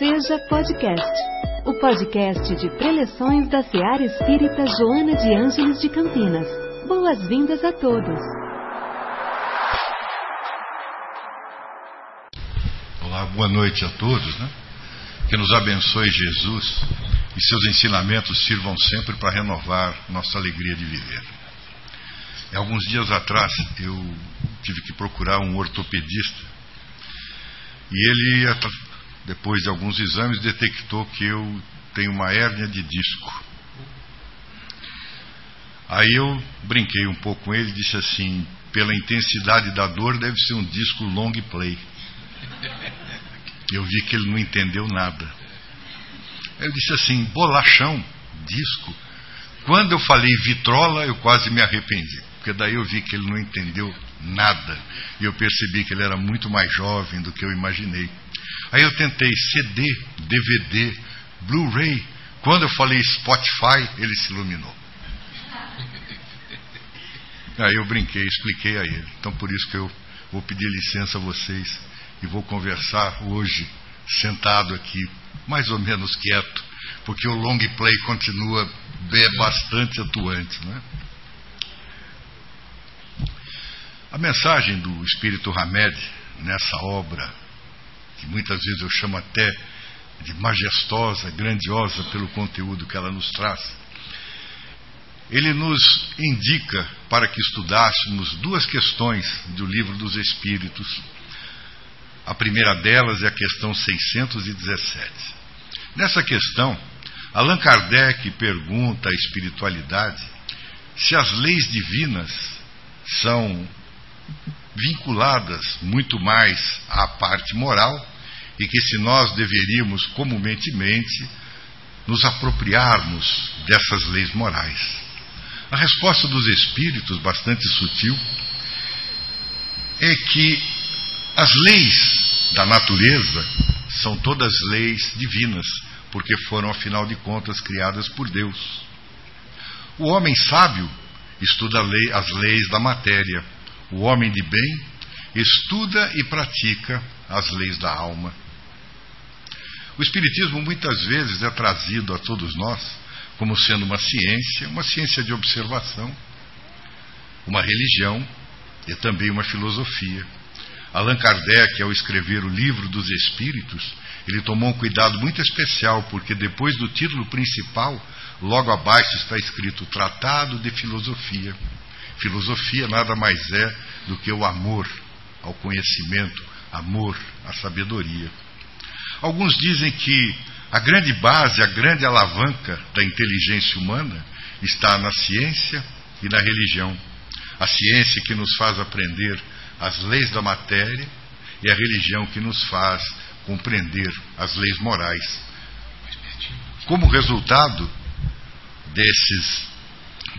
Seja Podcast, o podcast de preleções da Seara Espírita Joana de Ângeles de Campinas. Boas-vindas a todos. Olá, boa noite a todos, né? Que nos abençoe Jesus e seus ensinamentos sirvam sempre para renovar nossa alegria de viver. Alguns dias atrás eu tive que procurar um ortopedista e ele, depois de alguns exames, detectou que eu tenho uma hérnia de disco. Aí eu brinquei um pouco com ele e disse assim: pela intensidade da dor, deve ser um disco long play. Eu vi que ele não entendeu nada. Eu disse assim: bolachão, disco. Quando eu falei vitrola, eu quase me arrependi, porque daí eu vi que ele não entendeu nada. E eu percebi que ele era muito mais jovem do que eu imaginei. Aí eu tentei CD, DVD, Blu-ray. Quando eu falei Spotify, ele se iluminou. Aí eu brinquei, expliquei a ele. Então por isso que eu vou pedir licença a vocês e vou conversar hoje, sentado aqui, mais ou menos quieto, porque o long play continua bem, bastante atuante. Né? A mensagem do Espírito Hamed nessa obra, que muitas vezes eu chamo até de majestosa, grandiosa pelo conteúdo que ela nos traz, ele nos indica para que estudássemos duas questões do livro dos Espíritos. A primeira delas é a questão 617. Nessa questão, Allan Kardec pergunta à espiritualidade se as leis divinas são vinculadas muito mais à parte moral e que se nós deveríamos comumente nos apropriarmos dessas leis morais. A resposta dos espíritos, bastante sutil, é que as leis da natureza são todas leis divinas, porque foram, afinal de contas, criadas por Deus. O homem sábio estuda lei, as leis da matéria o homem de bem estuda e pratica as leis da alma. O Espiritismo muitas vezes é trazido a todos nós como sendo uma ciência, uma ciência de observação, uma religião e também uma filosofia. Allan Kardec, ao escrever o Livro dos Espíritos, ele tomou um cuidado muito especial, porque depois do título principal, logo abaixo está escrito Tratado de Filosofia. Filosofia nada mais é do que o amor ao conhecimento, amor à sabedoria. Alguns dizem que a grande base, a grande alavanca da inteligência humana está na ciência e na religião. A ciência que nos faz aprender as leis da matéria e a religião que nos faz compreender as leis morais. Como resultado desses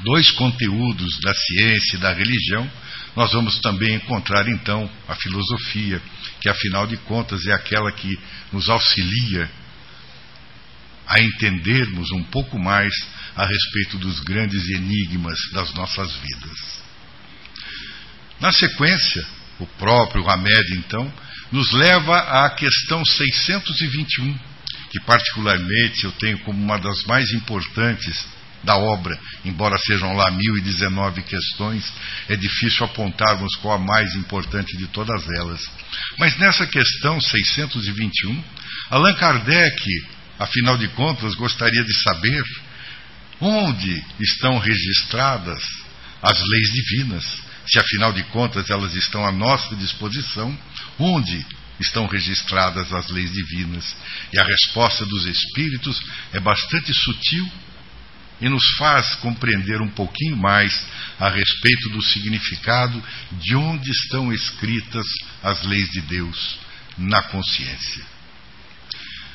dois conteúdos da ciência e da religião, nós vamos também encontrar então a filosofia, que afinal de contas é aquela que nos auxilia a entendermos um pouco mais a respeito dos grandes enigmas das nossas vidas. Na sequência, o próprio Hamed, então, nos leva à questão 621, que particularmente eu tenho como uma das mais importantes da obra, embora sejam lá 1019 questões, é difícil apontarmos qual a mais importante de todas elas. Mas nessa questão 621, Allan Kardec, afinal de contas, gostaria de saber onde estão registradas as leis divinas, se afinal de contas elas estão à nossa disposição, onde estão registradas as leis divinas? E a resposta dos espíritos é bastante sutil e nos faz compreender um pouquinho mais a respeito do significado de onde estão escritas as leis de Deus na consciência.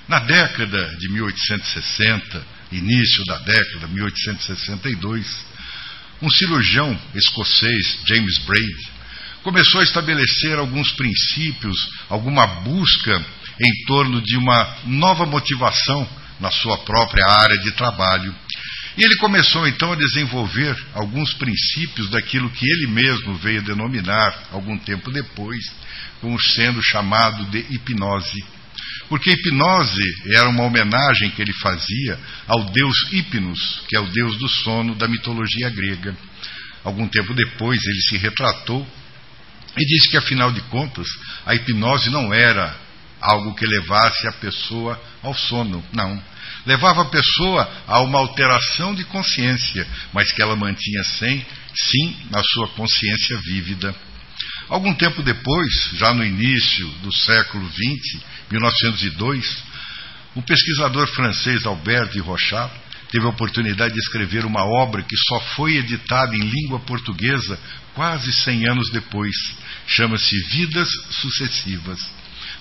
Na década de 1860, início da década de 1862, um cirurgião escocês, James Braid, começou a estabelecer alguns princípios, alguma busca em torno de uma nova motivação na sua própria área de trabalho e ele começou então a desenvolver alguns princípios daquilo que ele mesmo veio denominar, algum tempo depois, como sendo chamado de hipnose. Porque hipnose era uma homenagem que ele fazia ao deus Hipnos, que é o deus do sono da mitologia grega. Algum tempo depois ele se retratou e disse que, afinal de contas, a hipnose não era algo que levasse a pessoa ao sono, não. Levava a pessoa a uma alteração de consciência, mas que ela mantinha sem, sim a sua consciência vívida. Algum tempo depois, já no início do século XX, 1902, o pesquisador francês Albert de Rochat teve a oportunidade de escrever uma obra que só foi editada em língua portuguesa quase 100 anos depois. Chama-se Vidas Sucessivas.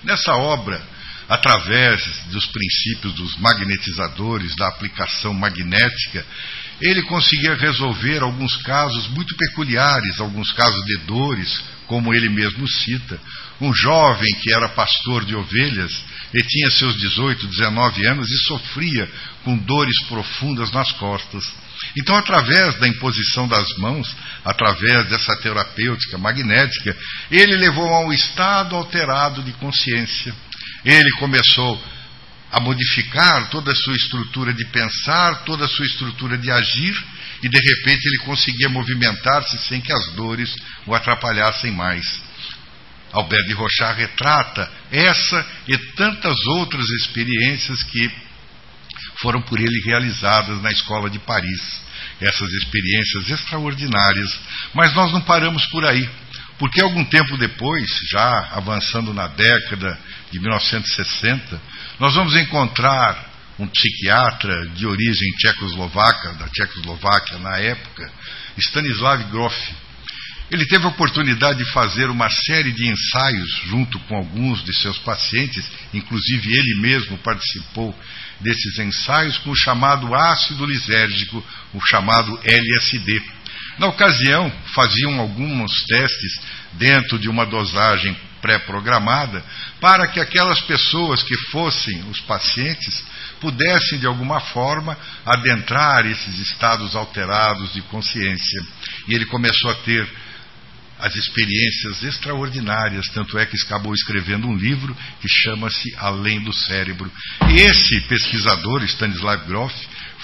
Nessa obra, através dos princípios dos magnetizadores, da aplicação magnética, ele conseguia resolver alguns casos muito peculiares, alguns casos de dores, como ele mesmo cita. Um jovem que era pastor de ovelhas e tinha seus 18, 19 anos e sofria com dores profundas nas costas. Então, através da imposição das mãos, através dessa terapêutica magnética, ele levou a um estado alterado de consciência. Ele começou a modificar toda a sua estrutura de pensar, toda a sua estrutura de agir, e de repente ele conseguia movimentar-se sem que as dores o atrapalhassem mais. Albert de Rochard retrata essa e tantas outras experiências que foram por ele realizadas na escola de Paris. Essas experiências extraordinárias. Mas nós não paramos por aí, porque algum tempo depois, já avançando na década de 1960, nós vamos encontrar um psiquiatra de origem tchecoslovaca, da Tchecoslováquia na época, Stanislav Grof. Ele teve a oportunidade de fazer uma série de ensaios junto com alguns de seus pacientes, inclusive ele mesmo participou desses ensaios com o chamado ácido lisérgico, o chamado LSD. Na ocasião, faziam alguns testes dentro de uma dosagem pré-programada para que aquelas pessoas que fossem os pacientes pudessem, de alguma forma, adentrar esses estados alterados de consciência. E ele começou a ter as experiências extraordinárias, tanto é que acabou escrevendo um livro que chama-se Além do Cérebro. Esse pesquisador, Stanislav Grof,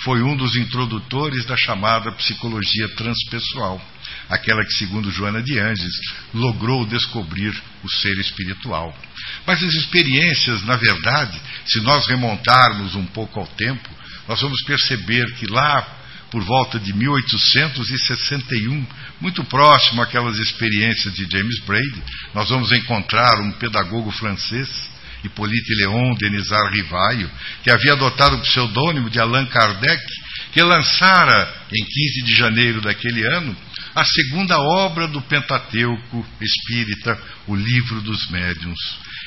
foi um dos introdutores da chamada psicologia transpessoal, aquela que, segundo Joana de Anges, logrou descobrir o ser espiritual. Mas as experiências, na verdade, se nós remontarmos um pouco ao tempo, nós vamos perceber que lá por volta de 1861, muito próximo àquelas experiências de James Brady, nós vamos encontrar um pedagogo francês, Hippolyte Léon Denisard Rivaio, que havia adotado o pseudônimo de Allan Kardec, que lançara em 15 de janeiro daquele ano a segunda obra do Pentateuco espírita, o Livro dos Médiuns.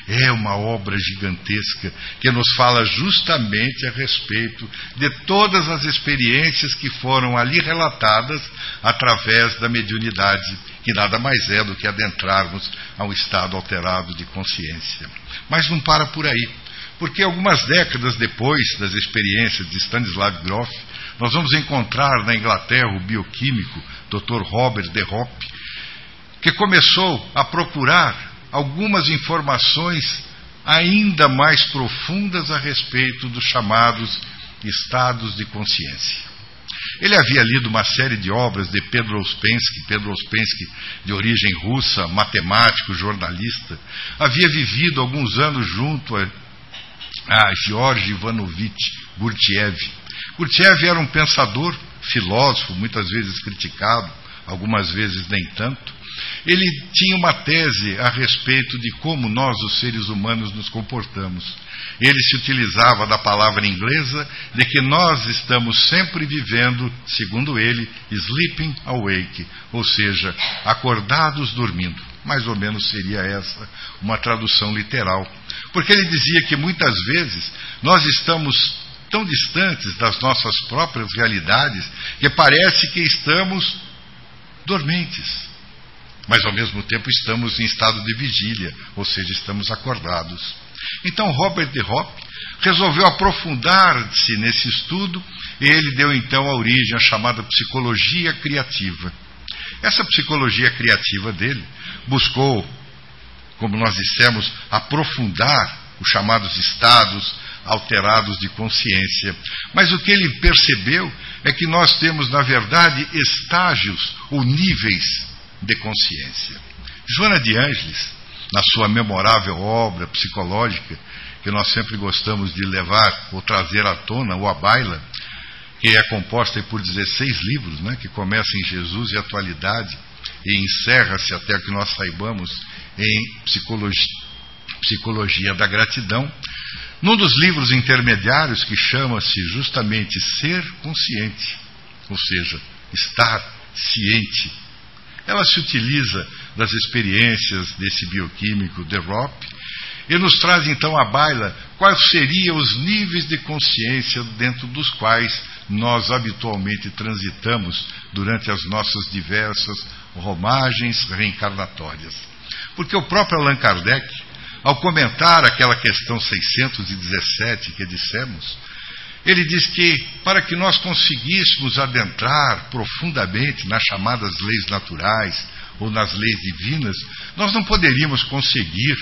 É uma obra gigantesca que nos fala justamente a respeito de todas as experiências que foram ali relatadas através da mediunidade, que nada mais é do que adentrarmos a um estado alterado de consciência. Mas não para por aí, porque algumas décadas depois das experiências de Stanislav Grof, nós vamos encontrar na Inglaterra o bioquímico Dr. Robert de Hoppe, que começou a procurar algumas informações ainda mais profundas a respeito dos chamados estados de consciência. Ele havia lido uma série de obras de Pedro Ouspensky, Pedro Ouspensky, de origem russa, matemático, jornalista. Havia vivido alguns anos junto a, a George Ivanovich Gurdjieff. Gurdjieff era um pensador, filósofo, muitas vezes criticado, algumas vezes nem tanto, ele tinha uma tese a respeito de como nós, os seres humanos, nos comportamos. Ele se utilizava da palavra inglesa de que nós estamos sempre vivendo, segundo ele, sleeping awake, ou seja, acordados dormindo. Mais ou menos seria essa uma tradução literal. Porque ele dizia que muitas vezes nós estamos tão distantes das nossas próprias realidades que parece que estamos dormentes mas ao mesmo tempo estamos em estado de vigília, ou seja, estamos acordados. Então Robert de Hoppe resolveu aprofundar-se nesse estudo e ele deu então a origem à chamada psicologia criativa. Essa psicologia criativa dele buscou, como nós dissemos, aprofundar os chamados estados alterados de consciência. Mas o que ele percebeu é que nós temos, na verdade, estágios ou níveis de consciência. Joana de Ângeles, na sua memorável obra psicológica, que nós sempre gostamos de levar ou trazer à tona ou à baila, que é composta por 16 livros, né, que começa em Jesus e Atualidade e encerra-se até que nós saibamos em psicologia, psicologia da Gratidão. Num dos livros intermediários, que chama-se justamente Ser Consciente, ou seja, estar ciente, ela se utiliza das experiências desse bioquímico de Ropp e nos traz então à baila quais seriam os níveis de consciência dentro dos quais nós habitualmente transitamos durante as nossas diversas romagens reencarnatórias. Porque o próprio Allan Kardec, ao comentar aquela questão 617 que dissemos, ele diz que para que nós conseguíssemos adentrar profundamente nas chamadas leis naturais ou nas leis divinas, nós não poderíamos conseguir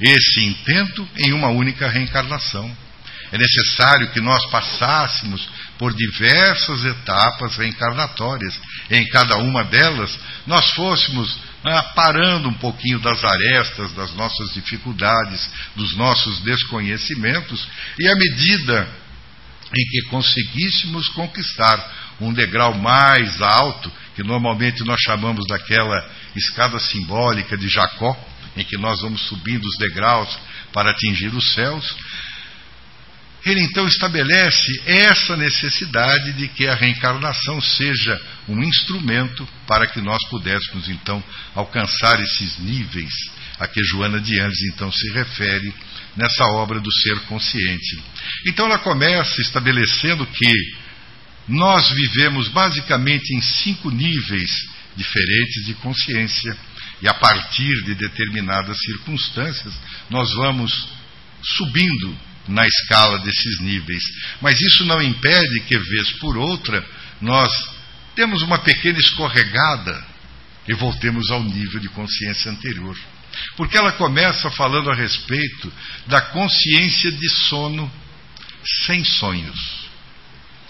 esse intento em uma única reencarnação. É necessário que nós passássemos por diversas etapas reencarnatórias. Em cada uma delas, nós fôssemos ah, parando um pouquinho das arestas, das nossas dificuldades, dos nossos desconhecimentos, e à medida em que conseguíssemos conquistar um degrau mais alto, que normalmente nós chamamos daquela escada simbólica de Jacó, em que nós vamos subindo os degraus para atingir os céus, ele então estabelece essa necessidade de que a reencarnação seja um instrumento para que nós pudéssemos então alcançar esses níveis a que Joana de Andes então se refere nessa obra do ser consciente. Então ela começa estabelecendo que nós vivemos basicamente em cinco níveis diferentes de consciência e a partir de determinadas circunstâncias nós vamos subindo na escala desses níveis. Mas isso não impede que, vez por outra, nós temos uma pequena escorregada e voltemos ao nível de consciência anterior. Porque ela começa falando a respeito da consciência de sono sem sonhos.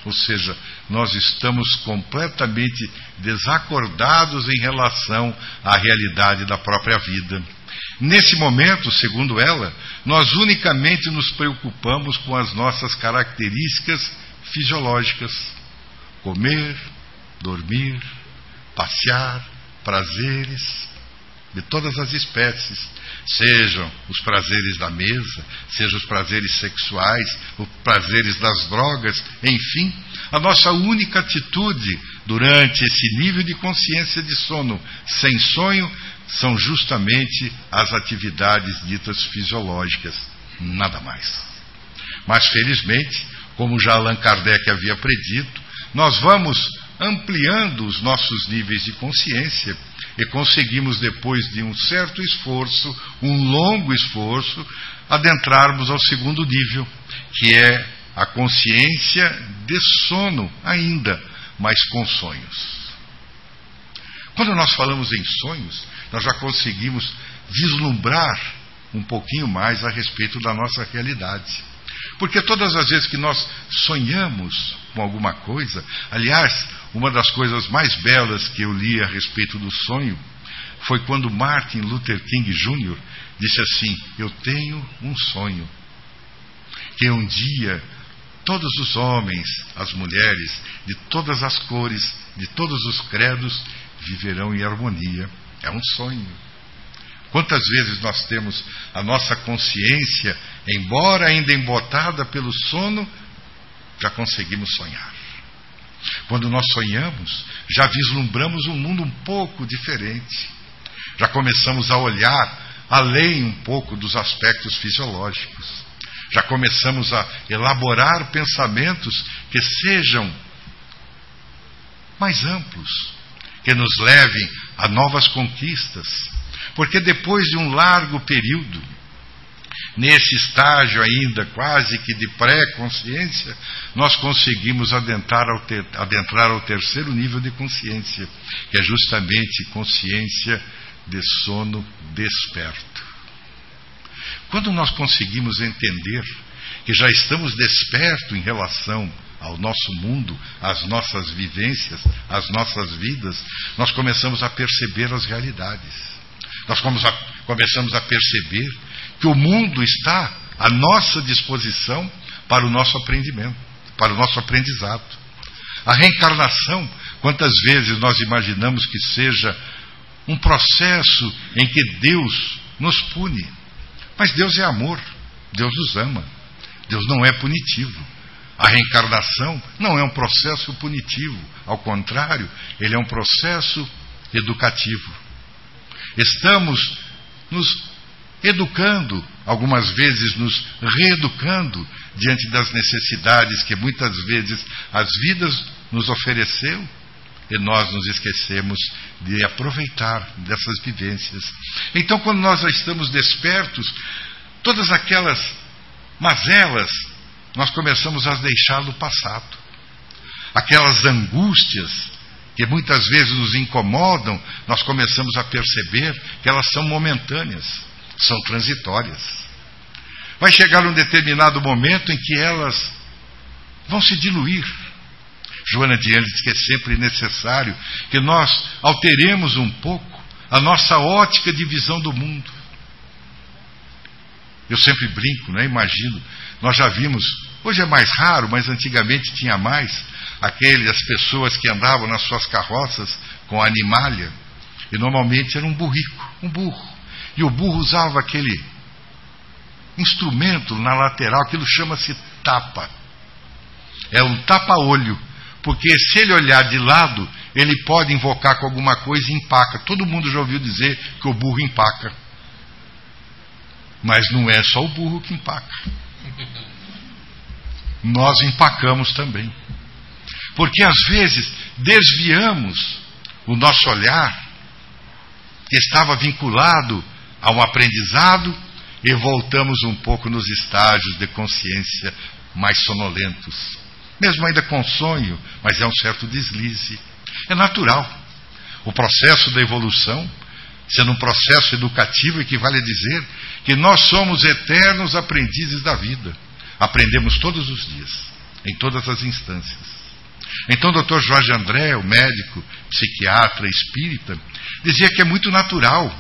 Ou seja, nós estamos completamente desacordados em relação à realidade da própria vida. Nesse momento, segundo ela, nós unicamente nos preocupamos com as nossas características fisiológicas: comer, dormir, passear, prazeres de todas as espécies, sejam os prazeres da mesa, sejam os prazeres sexuais, os prazeres das drogas, enfim, a nossa única atitude durante esse nível de consciência de sono sem sonho são justamente as atividades ditas fisiológicas, nada mais. Mas felizmente, como já Allan Kardec havia predito, nós vamos ampliando os nossos níveis de consciência e conseguimos, depois de um certo esforço, um longo esforço, adentrarmos ao segundo nível, que é a consciência de sono ainda, mas com sonhos. Quando nós falamos em sonhos, nós já conseguimos vislumbrar um pouquinho mais a respeito da nossa realidade. Porque todas as vezes que nós sonhamos com alguma coisa, aliás, uma das coisas mais belas que eu li a respeito do sonho foi quando Martin Luther King Jr. disse assim: Eu tenho um sonho. Que um dia todos os homens, as mulheres, de todas as cores, de todos os credos, viverão em harmonia. É um sonho. Quantas vezes nós temos a nossa consciência, embora ainda embotada pelo sono, já conseguimos sonhar. Quando nós sonhamos, já vislumbramos um mundo um pouco diferente. Já começamos a olhar além um pouco dos aspectos fisiológicos. Já começamos a elaborar pensamentos que sejam mais amplos, que nos levem a novas conquistas. Porque depois de um largo período, nesse estágio ainda quase que de pré-consciência, nós conseguimos adentrar ao, ter, adentrar ao terceiro nível de consciência, que é justamente consciência de sono desperto. Quando nós conseguimos entender que já estamos despertos em relação ao nosso mundo, às nossas vivências, às nossas vidas, nós começamos a perceber as realidades. Nós começamos a perceber que o mundo está à nossa disposição para o nosso aprendimento, para o nosso aprendizado. A reencarnação, quantas vezes nós imaginamos que seja um processo em que Deus nos pune. Mas Deus é amor, Deus nos ama, Deus não é punitivo. A reencarnação não é um processo punitivo, ao contrário, ele é um processo educativo. Estamos nos educando, algumas vezes nos reeducando diante das necessidades que muitas vezes as vidas nos ofereceu e nós nos esquecemos de aproveitar dessas vivências. Então, quando nós já estamos despertos, todas aquelas mazelas nós começamos a deixar no passado. Aquelas angústias que muitas vezes nos incomodam, nós começamos a perceber que elas são momentâneas, são transitórias. Vai chegar um determinado momento em que elas vão se diluir. Joana de Anjos diz que é sempre necessário que nós alteremos um pouco a nossa ótica de visão do mundo. Eu sempre brinco, né? imagino. Nós já vimos, hoje é mais raro, mas antigamente tinha mais, aquelas pessoas que andavam nas suas carroças com animalha, e normalmente era um burrico, um burro. E o burro usava aquele instrumento na lateral, aquilo chama-se tapa. É um tapa-olho, porque se ele olhar de lado, ele pode invocar com alguma coisa e empaca. Todo mundo já ouviu dizer que o burro empaca. Mas não é só o burro que empaca. Nós empacamos também. Porque às vezes desviamos o nosso olhar, que estava vinculado a um aprendizado, e voltamos um pouco nos estágios de consciência mais sonolentos. Mesmo ainda com sonho, mas é um certo deslize. É natural. O processo da evolução, sendo um processo educativo, equivale a dizer que nós somos eternos aprendizes da vida. Aprendemos todos os dias, em todas as instâncias. Então, o Dr. Jorge André, o médico, psiquiatra, espírita, dizia que é muito natural,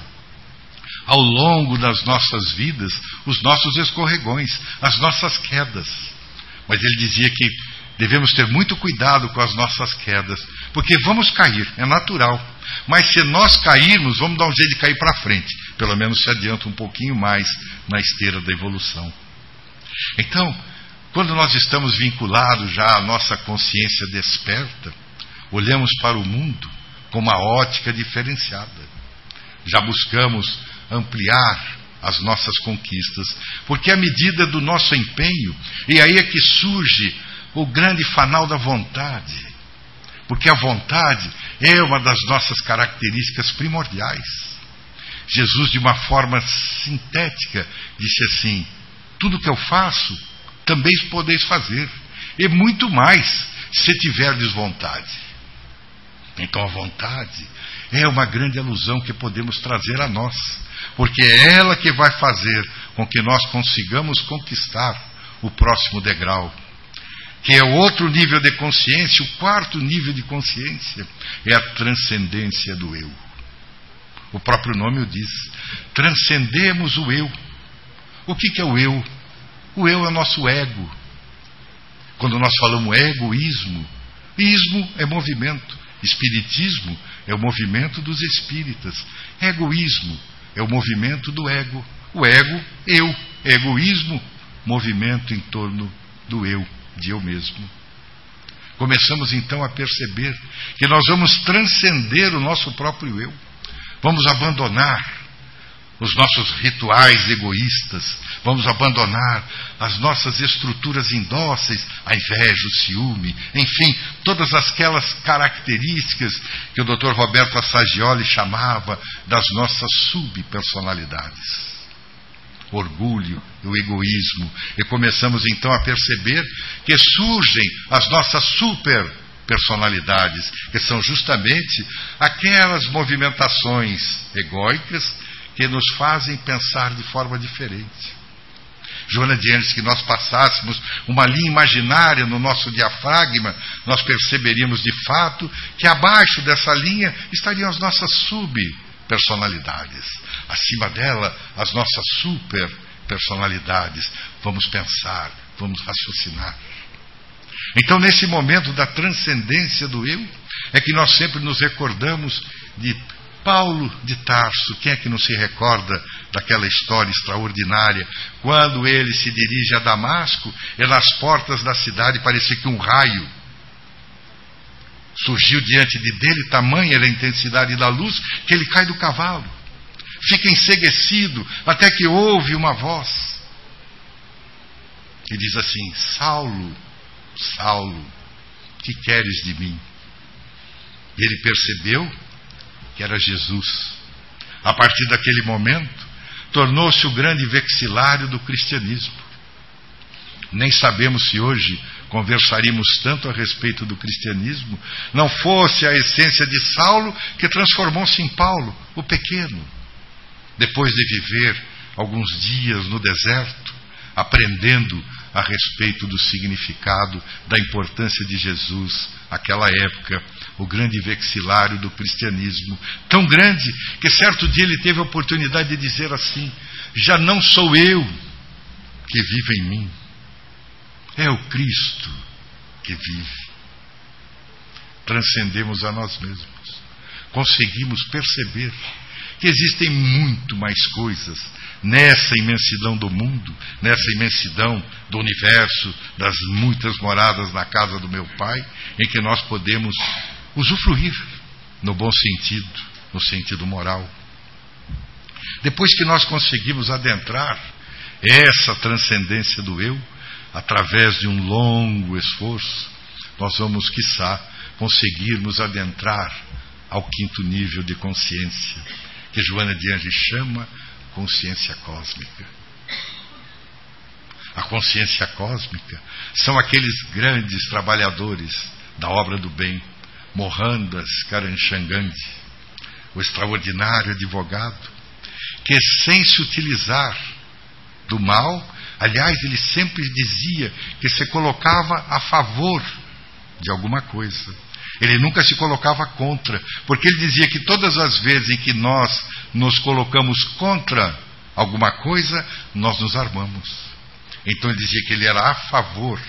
ao longo das nossas vidas, os nossos escorregões, as nossas quedas. Mas ele dizia que devemos ter muito cuidado com as nossas quedas, porque vamos cair, é natural. Mas se nós cairmos, vamos dar um jeito de cair para frente, pelo menos se adianta um pouquinho mais na esteira da evolução. Então, quando nós estamos vinculados já à nossa consciência desperta, olhamos para o mundo com uma ótica diferenciada. Já buscamos ampliar as nossas conquistas, porque à medida do nosso empenho, e aí é que surge o grande fanal da vontade, porque a vontade é uma das nossas características primordiais. Jesus, de uma forma sintética, disse assim: Tudo que eu faço, também podeis fazer, e muito mais, se tiverdes vontade. Então a vontade é uma grande alusão que podemos trazer a nós, porque é ela que vai fazer com que nós consigamos conquistar o próximo degrau, que é outro nível de consciência, o quarto nível de consciência, é a transcendência do eu. O próprio nome o diz. Transcendemos o eu. O que, que é o eu? O eu é o nosso ego. Quando nós falamos egoísmo, ismo é movimento, espiritismo é o movimento dos espíritas, egoísmo é o movimento do ego. O ego, eu, egoísmo, movimento em torno do eu, de eu mesmo. Começamos então a perceber que nós vamos transcender o nosso próprio eu, vamos abandonar os nossos rituais egoístas, vamos abandonar as nossas estruturas indóceis, a inveja, o ciúme, enfim, todas aquelas características que o Dr. Roberto Assagioli chamava das nossas subpersonalidades. Orgulho, o egoísmo, e começamos então a perceber que surgem as nossas super personalidades, que são justamente aquelas movimentações egóicas que nos fazem pensar de forma diferente. Joana de que nós passássemos uma linha imaginária no nosso diafragma, nós perceberíamos de fato que abaixo dessa linha estariam as nossas subpersonalidades. Acima dela, as nossas superpersonalidades. Vamos pensar, vamos raciocinar. Então, nesse momento da transcendência do eu, é que nós sempre nos recordamos de Paulo de Tarso, quem é que não se recorda daquela história extraordinária? Quando ele se dirige a Damasco, e nas portas da cidade parecia que um raio surgiu diante de dele, tamanha era a intensidade da luz, que ele cai do cavalo. Fica enseguecido, até que ouve uma voz. E diz assim: Saulo, Saulo, que queres de mim? E ele percebeu que era Jesus. A partir daquele momento, tornou-se o grande vexilário do cristianismo. Nem sabemos se hoje conversaríamos tanto a respeito do cristianismo, não fosse a essência de Saulo que transformou-se em Paulo, o pequeno. Depois de viver alguns dias no deserto, aprendendo a respeito do significado, da importância de Jesus, aquela época, o grande vexilário do cristianismo, tão grande que certo dia ele teve a oportunidade de dizer assim: Já não sou eu que vivo em mim, é o Cristo que vive. Transcendemos a nós mesmos, conseguimos perceber que existem muito mais coisas nessa imensidão do mundo, nessa imensidão do universo, das muitas moradas na casa do meu Pai, em que nós podemos usufruir no bom sentido, no sentido moral. Depois que nós conseguimos adentrar essa transcendência do eu, através de um longo esforço, nós vamos, quiçá, conseguirmos adentrar ao quinto nível de consciência, que Joana de chama consciência cósmica. A consciência cósmica são aqueles grandes trabalhadores da obra do bem, Mohandas Karamchand, o extraordinário advogado, que sem se utilizar do mal, aliás, ele sempre dizia que se colocava a favor de alguma coisa. Ele nunca se colocava contra, porque ele dizia que todas as vezes em que nós nos colocamos contra alguma coisa, nós nos armamos. Então ele dizia que ele era a favor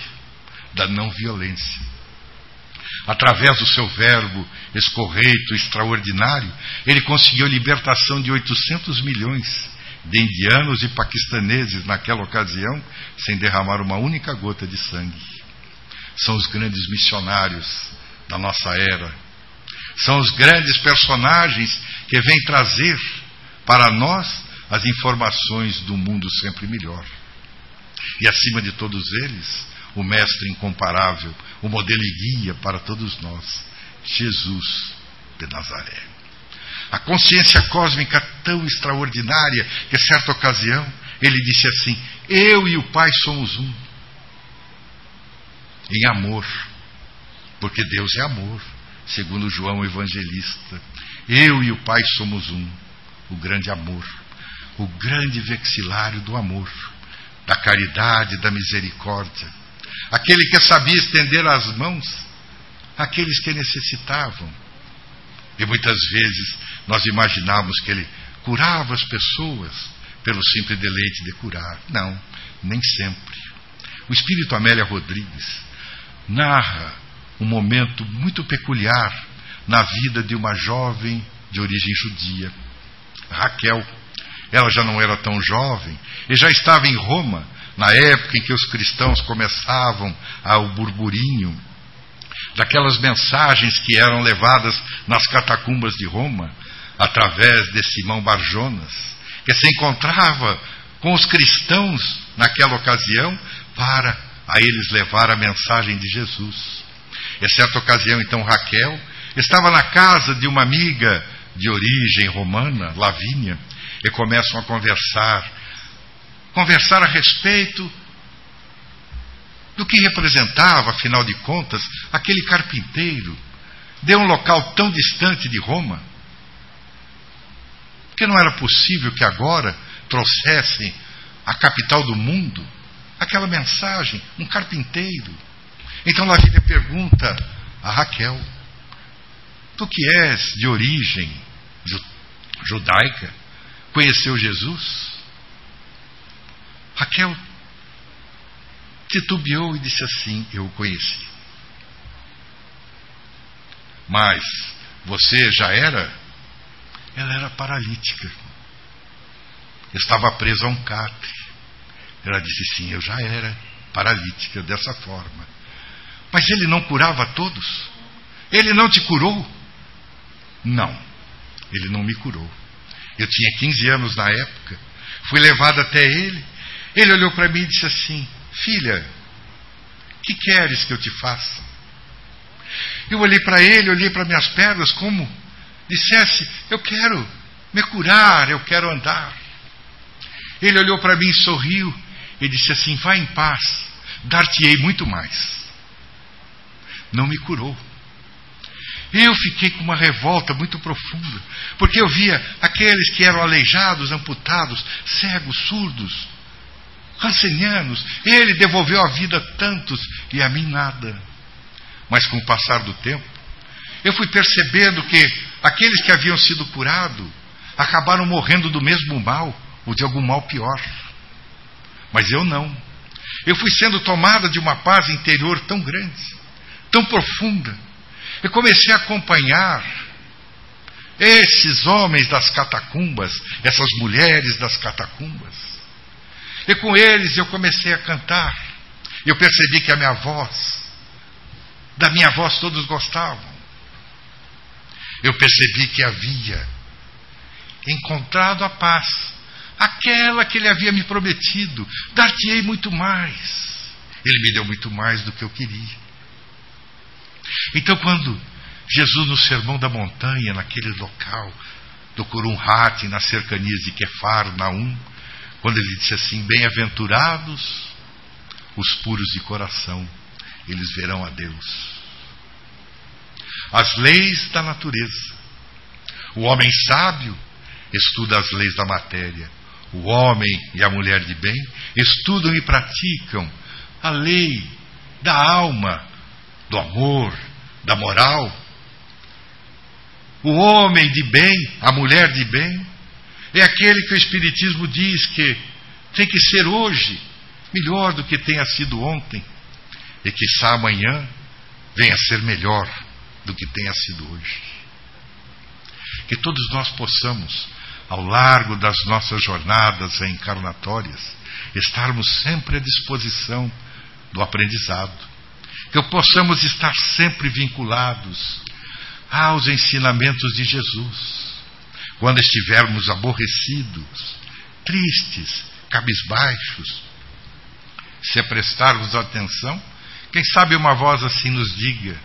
da não violência. Através do seu verbo escorreito, extraordinário, ele conseguiu a libertação de 800 milhões de indianos e paquistaneses naquela ocasião, sem derramar uma única gota de sangue. São os grandes missionários da nossa era. São os grandes personagens que vêm trazer para nós as informações do mundo sempre melhor. E acima de todos eles, o Mestre incomparável, o modelo e guia para todos nós, Jesus de Nazaré. A consciência cósmica tão extraordinária que, certa ocasião, ele disse assim: Eu e o Pai somos um. Em amor, porque Deus é amor, segundo João Evangelista. Eu e o Pai somos um, o grande amor, o grande vexilário do amor, da caridade, da misericórdia, aquele que sabia estender as mãos àqueles que necessitavam. E muitas vezes nós imaginamos que ele curava as pessoas pelo simples deleite de curar. Não, nem sempre. O espírito Amélia Rodrigues narra um momento muito peculiar na vida de uma jovem de origem judia, Raquel. Ela já não era tão jovem e já estava em Roma na época em que os cristãos começavam ao burburinho daquelas mensagens que eram levadas nas catacumbas de Roma através de Simão Barjonas, que se encontrava com os cristãos naquela ocasião para a eles levar a mensagem de Jesus. Em certa ocasião, então, Raquel estava na casa de uma amiga de origem romana, Lavínia, e começam a conversar. Conversar a respeito do que representava, afinal de contas, aquele carpinteiro de um local tão distante de Roma. Porque não era possível que agora trouxessem a capital do mundo, aquela mensagem, um carpinteiro. Então Lavínia pergunta a Raquel: Tu que és de origem judaica, conheceu Jesus? Raquel titubeou e disse assim: Eu o conheci. Mas você já era? Ela era paralítica. Estava presa a um catre. Ela disse: Sim, eu já era paralítica dessa forma. Mas ele não curava todos? Ele não te curou? Não, ele não me curou. Eu tinha 15 anos na época. Fui levado até ele. Ele olhou para mim e disse assim: Filha, que queres que eu te faça? Eu olhei para ele, olhei para minhas pernas, como dissesse: Eu quero me curar, eu quero andar. Ele olhou para mim, sorriu e disse assim: Vá em paz, dar-te-ei muito mais. Não me curou. Eu fiquei com uma revolta muito profunda, porque eu via aqueles que eram aleijados, amputados, cegos, surdos, rancenianos. Ele devolveu a vida a tantos e a mim nada. Mas com o passar do tempo, eu fui percebendo que aqueles que haviam sido curados acabaram morrendo do mesmo mal ou de algum mal pior. Mas eu não. Eu fui sendo tomada de uma paz interior tão grande, tão profunda. Eu comecei a acompanhar esses homens das catacumbas, essas mulheres das catacumbas. E com eles eu comecei a cantar. Eu percebi que a minha voz, da minha voz todos gostavam. Eu percebi que havia encontrado a paz, aquela que ele havia me prometido. Dar-te-ei muito mais. Ele me deu muito mais do que eu queria. Então, quando Jesus, no Sermão da Montanha, naquele local do Curum Hati, nas cercanias de Kefar, Naum, quando ele disse assim: Bem-aventurados os puros de coração, eles verão a Deus. As leis da natureza. O homem sábio estuda as leis da matéria. O homem e a mulher de bem estudam e praticam a lei da alma, do amor, da moral. O homem de bem, a mulher de bem, é aquele que o Espiritismo diz que tem que ser hoje melhor do que tenha sido ontem, e que amanhã venha a ser melhor do que tenha sido hoje. Que todos nós possamos, ao largo das nossas jornadas reencarnatórias, estarmos sempre à disposição do aprendizado, que possamos estar sempre vinculados aos ensinamentos de Jesus quando estivermos aborrecidos, tristes, cabisbaixos, se prestarmos atenção, quem sabe uma voz assim nos diga: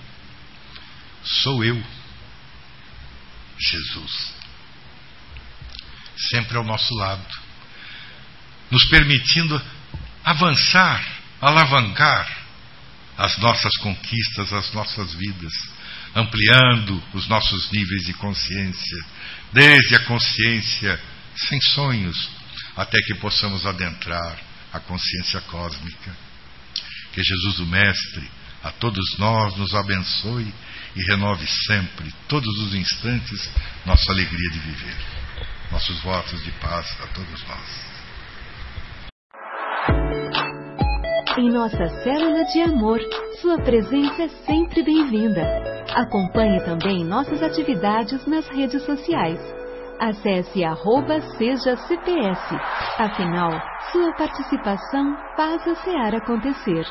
Sou eu, Jesus. Sempre ao nosso lado, nos permitindo avançar, alavancar as nossas conquistas, as nossas vidas, ampliando os nossos níveis de consciência, desde a consciência sem sonhos, até que possamos adentrar a consciência cósmica. Que Jesus, o Mestre, a todos nós nos abençoe e renove sempre, todos os instantes, nossa alegria de viver. Nossos votos de paz a todos nós. Em nossa célula de amor, sua presença é sempre bem-vinda. Acompanhe também nossas atividades nas redes sociais. Acesse arroba seja CPS. Afinal, sua participação faz a SEAR acontecer.